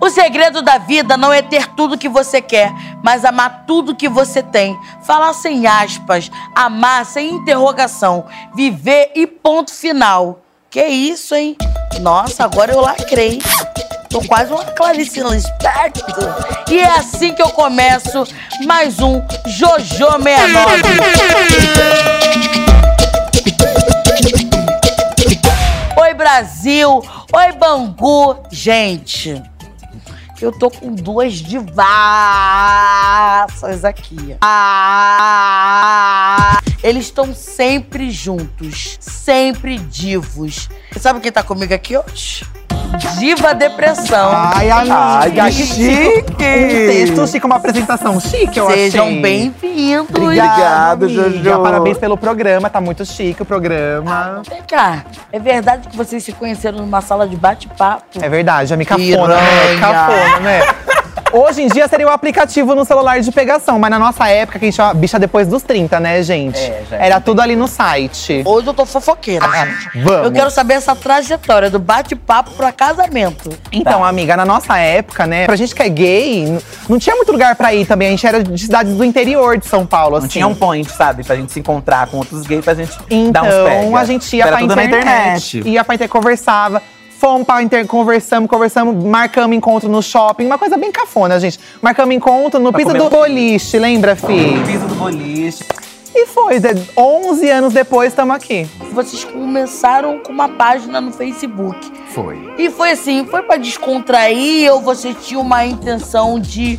O segredo da vida não é ter tudo que você quer, mas amar tudo que você tem. Falar sem aspas, amar sem interrogação, viver e ponto final. Que isso, hein? Nossa, agora eu lacrei. Tô quase uma Clarice Lispector. E é assim que eu começo mais um Jojo 69. Oi, Brasil! Oi, Bangu! Gente, eu tô com duas divaças aqui. Ah, eles estão sempre juntos, sempre divos. Sabe quem tá comigo aqui hoje? Diva Depressão. Ai, amiga, Ai, que que chique! Um texto chique, uma apresentação chique, eu Sejam achei. bem-vindos. Obrigado, amiga. Jojo. Parabéns pelo programa, tá muito chique o programa. Vem cá, é verdade que vocês se conheceram numa sala de bate-papo? É verdade, a cafona, né? Cafona, né? Hoje em dia seria o aplicativo no celular de pegação, mas na nossa época, que a gente chama bicha depois dos 30, né, gente? É, já Era tudo ali no site. Hoje eu tô fofoqueira, gente. Vamos. Eu quero saber essa trajetória do bate-papo pra casamento. Então, amiga, na nossa época, né, pra gente que é gay, não tinha muito lugar pra ir também. A gente era de cidades do interior de São Paulo, assim. Não tinha um point, sabe? Pra gente se encontrar com outros gays, pra gente Então, dar uns pega. a gente ia Era pra internet, na internet. Ia pra internet, conversava. Fomos pra internet, conversamos, conversamos, marcamos encontro no shopping. Uma coisa bem cafona, gente. Marcamos encontro no Pra piso do boliche, lembra, fi? Piso do boliche. E foi, de- 11 anos depois, estamos aqui. Vocês começaram com uma página no Facebook. Foi. E foi assim, foi pra descontrair ou você tinha uma intenção de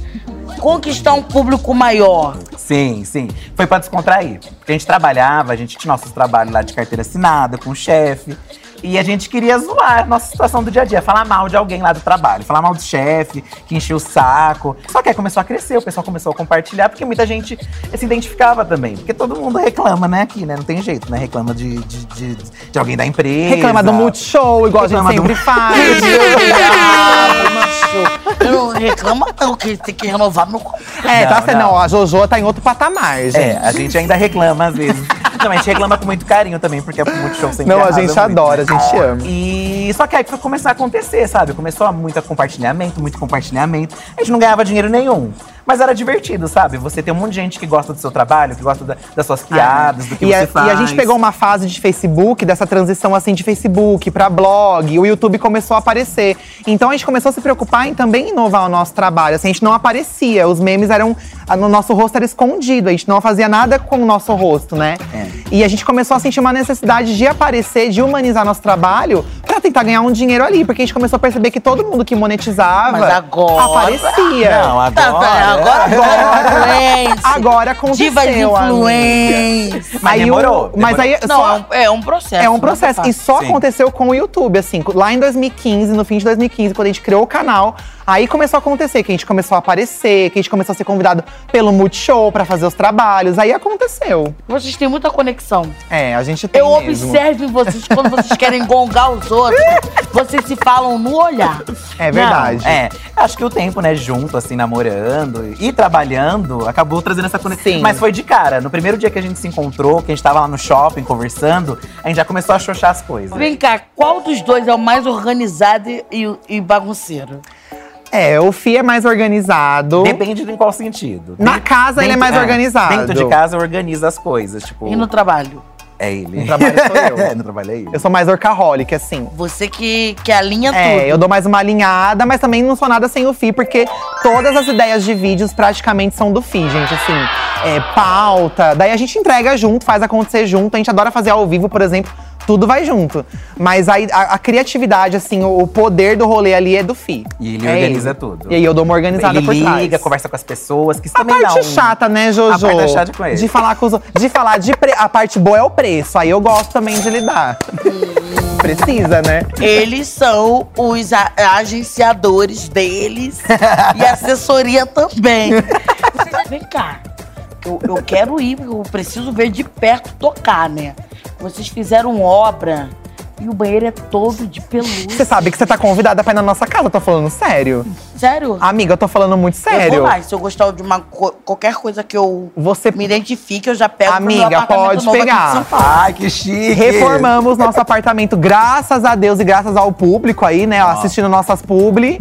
conquistar um público maior? Sim, sim. Foi pra descontrair. Porque a gente trabalhava, a gente tinha nossos trabalhos lá de carteira assinada, com o chefe. E a gente queria zoar a nossa situação do dia a dia, falar mal de alguém lá do trabalho, falar mal do chefe, que encheu o saco. Só que aí começou a crescer, o pessoal começou a compartilhar, porque muita gente se identificava também. Porque todo mundo reclama, né, aqui, né? Não tem jeito, né? Reclama de, de, de, de alguém da empresa. Reclama do Multishow, igual a Reclama gente do- sempre faz. Ah, macho. Eu não reclama não, que tem que renovar meu. É, Não, tá certo. não. Não, a Jojo tá em outro patamar, gente. É, a gente ainda reclama às vezes. Não, a gente reclama com muito carinho também, porque é muito show sempre Não, a gente muito, adora, né? a gente ama. E só que aí foi começar a acontecer, sabe? Começou muito compartilhamento, muito compartilhamento. A gente não ganhava dinheiro nenhum. Mas era divertido, sabe? Você tem um monte de gente que gosta do seu trabalho, que gosta da- das suas piadas, do que E você a, faz. e a gente pegou uma fase de Facebook, dessa transição assim de Facebook pra blog, o YouTube começou a aparecer. Então a gente começou a se preocupar em também inovar o nosso trabalho. Assim, a gente não aparecia, os memes eram. No nosso rosto era escondido, a gente não fazia nada com o nosso rosto, né? É. E a gente começou a sentir uma necessidade de aparecer, de humanizar nosso trabalho pra tentar ganhar um dinheiro ali. Porque a gente começou a perceber que todo mundo que monetizava Mas agora- aparecia. Não, agora. Tá, tá, agora influência. Agora aconteceu, Divas influência. Mas Aí o- demorou, Mas aí Não, só- é um, é um processo. É um não processo. E só Sim. aconteceu com o YouTube, assim. Lá em 2015, no fim de 2015, quando a gente criou o canal, aí começou a acontecer, que a gente começou a aparecer, que a gente começou a ser convidado pelo Multishow pra fazer os trabalhos. Aí aconteceu. Vocês têm muita conexão. É, a gente tem Eu mesmo. observo em vocês quando vocês querem gongar os outros. vocês se falam no olhar. É verdade. É, acho que o tempo, né, junto, assim, namorando e trabalhando, acabou trazendo essa conexão. Sim. Mas foi de cara. No primeiro dia que a gente se encontrou, que a gente tava lá no shopping conversando, a gente já começou a xoxar as coisas. Vem cá, qual dos dois é o mais organizado e, e bagunceiro? É, o Fih é mais organizado. Depende de em qual sentido. Na casa ele é mais organizado. Dentro de casa eu organizo as coisas, tipo. E no trabalho? É ele. No trabalho sou eu. é, no trabalho é ele. Eu sou mais orcaholic, assim. Você que, que alinha tudo. É, eu dou mais uma alinhada, mas também não sou nada sem o Fi, porque todas as ideias de vídeos praticamente são do Fi, gente. Assim, é, pauta. Daí a gente entrega junto, faz acontecer junto. A gente adora fazer ao vivo, por exemplo. Tudo vai junto. Mas aí, a, a criatividade, assim, o, o poder do rolê ali é do Fi. E ele É organiza ele. tudo. E aí eu dou uma organizada ele por liga, trás. conversa com as pessoas, que isso A também dá parte um… chata, né, Jojo? A parte chata com ele. De falar com os De falar de pre- A parte boa é o preço. Aí eu gosto também de lidar. Precisa, né? Eles são os a- agenciadores deles e assessoria também. Vem cá. Eu, eu quero ir, eu preciso ver de perto tocar, né? Vocês fizeram obra e o banheiro é todo de pelúcia. Você sabe que você tá convidada pra ir na nossa casa, eu tô falando sério. Sério? Amiga, eu tô falando muito Eu sério. vou lá, se eu gostar de uma co- qualquer coisa que eu Você me identifique, eu já pego pro Amiga, pode pegar. de São Paulo. Ai, que chique! reformamos nosso apartamento, graças a Deus e graças ao público aí, né? Assistindo nossas publi.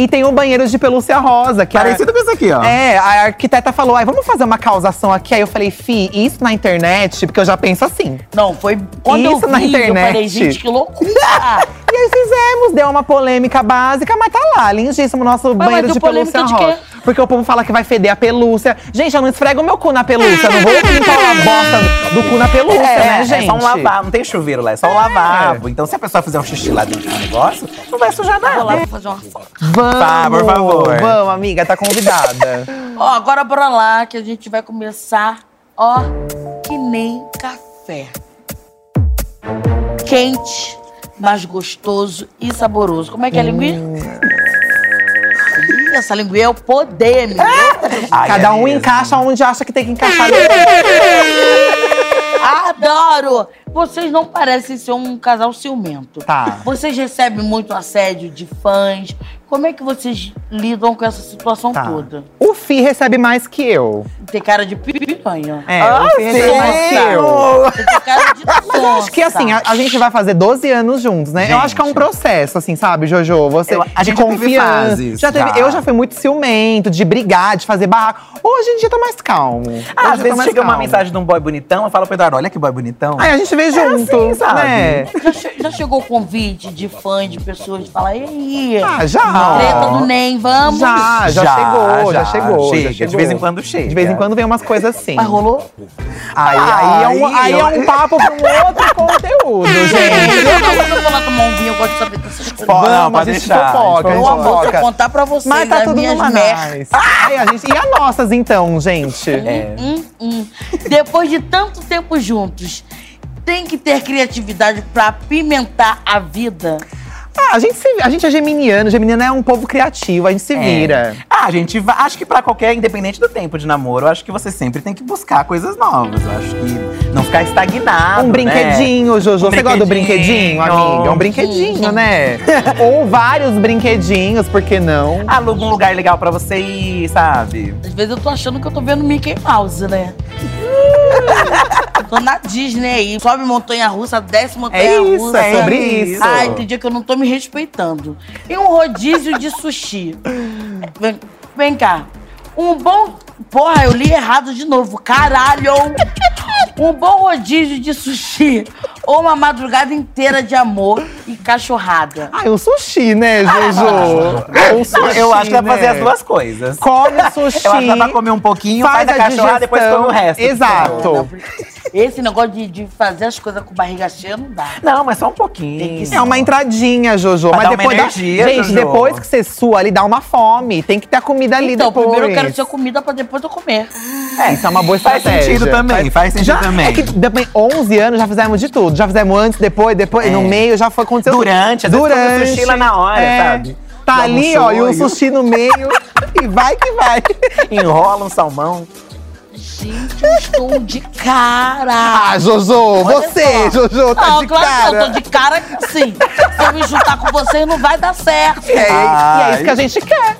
E tem um banheiro de pelúcia rosa, que Parecido com isso aqui, ó. É, a arquiteta falou, ai, vamos fazer uma causação aqui. Aí eu falei, fi, isso na internet, porque eu já penso assim. Não, foi quando Isso eu vi, na eu falei, internet. gente, que loucura. E aí fizemos, deu uma polêmica básica, mas tá lá, lindíssimo nosso Mas banheiro de pelúcia de rosa. quê? Porque o povo fala que vai feder a pelúcia. Gente, eu não esfrego o meu cu na pelúcia, não vou limpar a bosta do cu na pelúcia, É, né, gente? é só um lavabo, não tem chuveiro lá, é só um lavabo. Então, se a pessoa fizer um xixi lá dentro do negócio, não vai sujar Vou lá nada. vou fazer uma foto. Vamos, Tá, por favor. Vamos, amiga, tá convidada. Ó, agora bora lá que a gente vai começar, ó, que nem café. Quente, mas gostoso e saboroso. Como é que é a linguinha? Ih, essa linguinha é o poder, menino. Ai, Cada é um encaixa onde acha que tem que encaixar. Adoro! Vocês não parecem ser um casal ciumento. Tá. Vocês recebem muito assédio de fãs. Como é que vocês lidam com essa situação Tá. toda? O Fi recebe mais que eu. Tem cara de piranha. É, Ah, que eu. Você tem cara de Mas eu acho que assim, a, a gente vai fazer 12 anos juntos, né? Eu acho que é um Gente. processo, assim, sabe, Jojo? Você Eu- a de gente já confiança. já teve, já. Eu já fui muito ciumento, de brigar, de fazer barraco. Hoje em dia tá mais calmo. Ah, às vezes chega uma calmo. mensagem de um boy bonitão, eu falo pro Eduardo, olha que boy bonitão. Aí a gente vê junto, assim, sabe? né? Já, já chegou convite de fã, de pessoas de falar, e aí? Ah, já. Treta do NEM, vamos? Já, já, chegou, já, chegou. Chega, já chegou. de vez em quando chega. De vez em quando vem umas coisas assim. Mas rolou? Aí, aí, é um, aí é um papo pra um outro conteúdo, gente. Eu não vou falar tomar um vinho, eu gosto de saber dessas coisas. Não, a gente deixar, fofoca, a gente amo vou fofoca. contar pra vocês Mas tá as tudo minhas numa merdas. nice. Ai, a gente, e as nossas, então, gente? É. Hum, hum. Depois de tanto tempo juntos, tem que ter criatividade pra apimentar a vida. Ah, a gente, se- a gente é geminiano, geminiano é um povo criativo, a gente se É. vira. Ah, gente, va- acho que pra qualquer, independente do tempo de namoro, eu acho que você sempre tem que buscar coisas novas. Eu acho que não ficar estagnado. Um né? brinquedinho, Jojo. Um Você gosta do brinquedinho. amiga? Um brinquedinho, né? Ou vários brinquedinhos, por que não? Aluga um lugar legal pra você ir, sabe? Às vezes eu tô achando que eu tô vendo Mickey Mouse, né? Tô na Disney aí. Sobe montanha russa, desce montanha É isso, russa. é sobre isso. Ai, tem dia que eu não tô me respeitando. E um rodízio de sushi. Vem, vem cá. Um bom. Porra, eu li errado de novo. Caralho! Um bom rodízio de sushi. Ou uma madrugada inteira de amor e cachorrada. Ai, um sushi, né, Jojo? Um sushi, eu acho que dá pra fazer né? as duas coisas. Come o sushi. Eu acho que dá pra comer um pouquinho, faz, a cachorrada, depois digestão. come o resto. Exato. Esse negócio de, de fazer as coisas com barriga cheia não dá. Não, mas só um Tem pouquinho. que É uma entradinha, Jojo. Pra mas dar uma depois energia, da... Gente, Jojo. depois que você sua ali, dá uma fome. Tem que ter a comida ali Então, depois. primeiro eu quero ter comida pra depois eu comer. É, isso é uma boa Faz estratégia. sentido também, faz sentido já, também. É que depois, 11 anos já fizemos de tudo. Já fizemos antes, depois, depois, É. no meio já foi acontecendo. Durante, às vezes come o sushi lá na hora, é. sabe? Tá Já ali, ó, e o sushi no meio. e vai que vai. Enrola um salmão. Gente, eu estou de cara. Ah, Jojo, Olha você, só. Jojo, tá não, de claro cara. que eu tô de cara sim. Se eu me juntar com vocês, não vai dar certo. É, e é isso que a gente quer.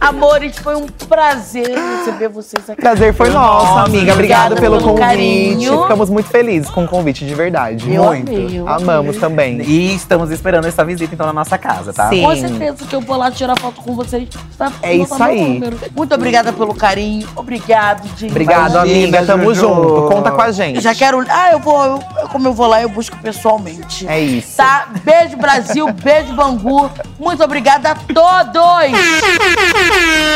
Amores, foi um prazer receber vocês aqui. Prazer foi nosso, Nossa, amiga. Obrigado obrigada pelo pelo convite. carinho. Ficamos muito felizes com o convite, de verdade. Eu muito. amei, eu Amamos amei. também. E estamos esperando essa visita, então, na nossa casa, tá? Sim. Com certeza que eu vou lá tirar foto com vocês. Pra É isso meu aí. número. Muito obrigada pelo carinho. Obrigado, gente. Obrigado, Imagina, amiga. Tamo Juju. junto. Conta com a gente. Eu já quero. Ah, eu vou. Eu, como eu vou lá, eu busco pessoalmente. É isso. Tá? Beijo, Brasil. beijo, Bangu. Muito obrigada a todos.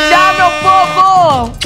Tchau, meu povo!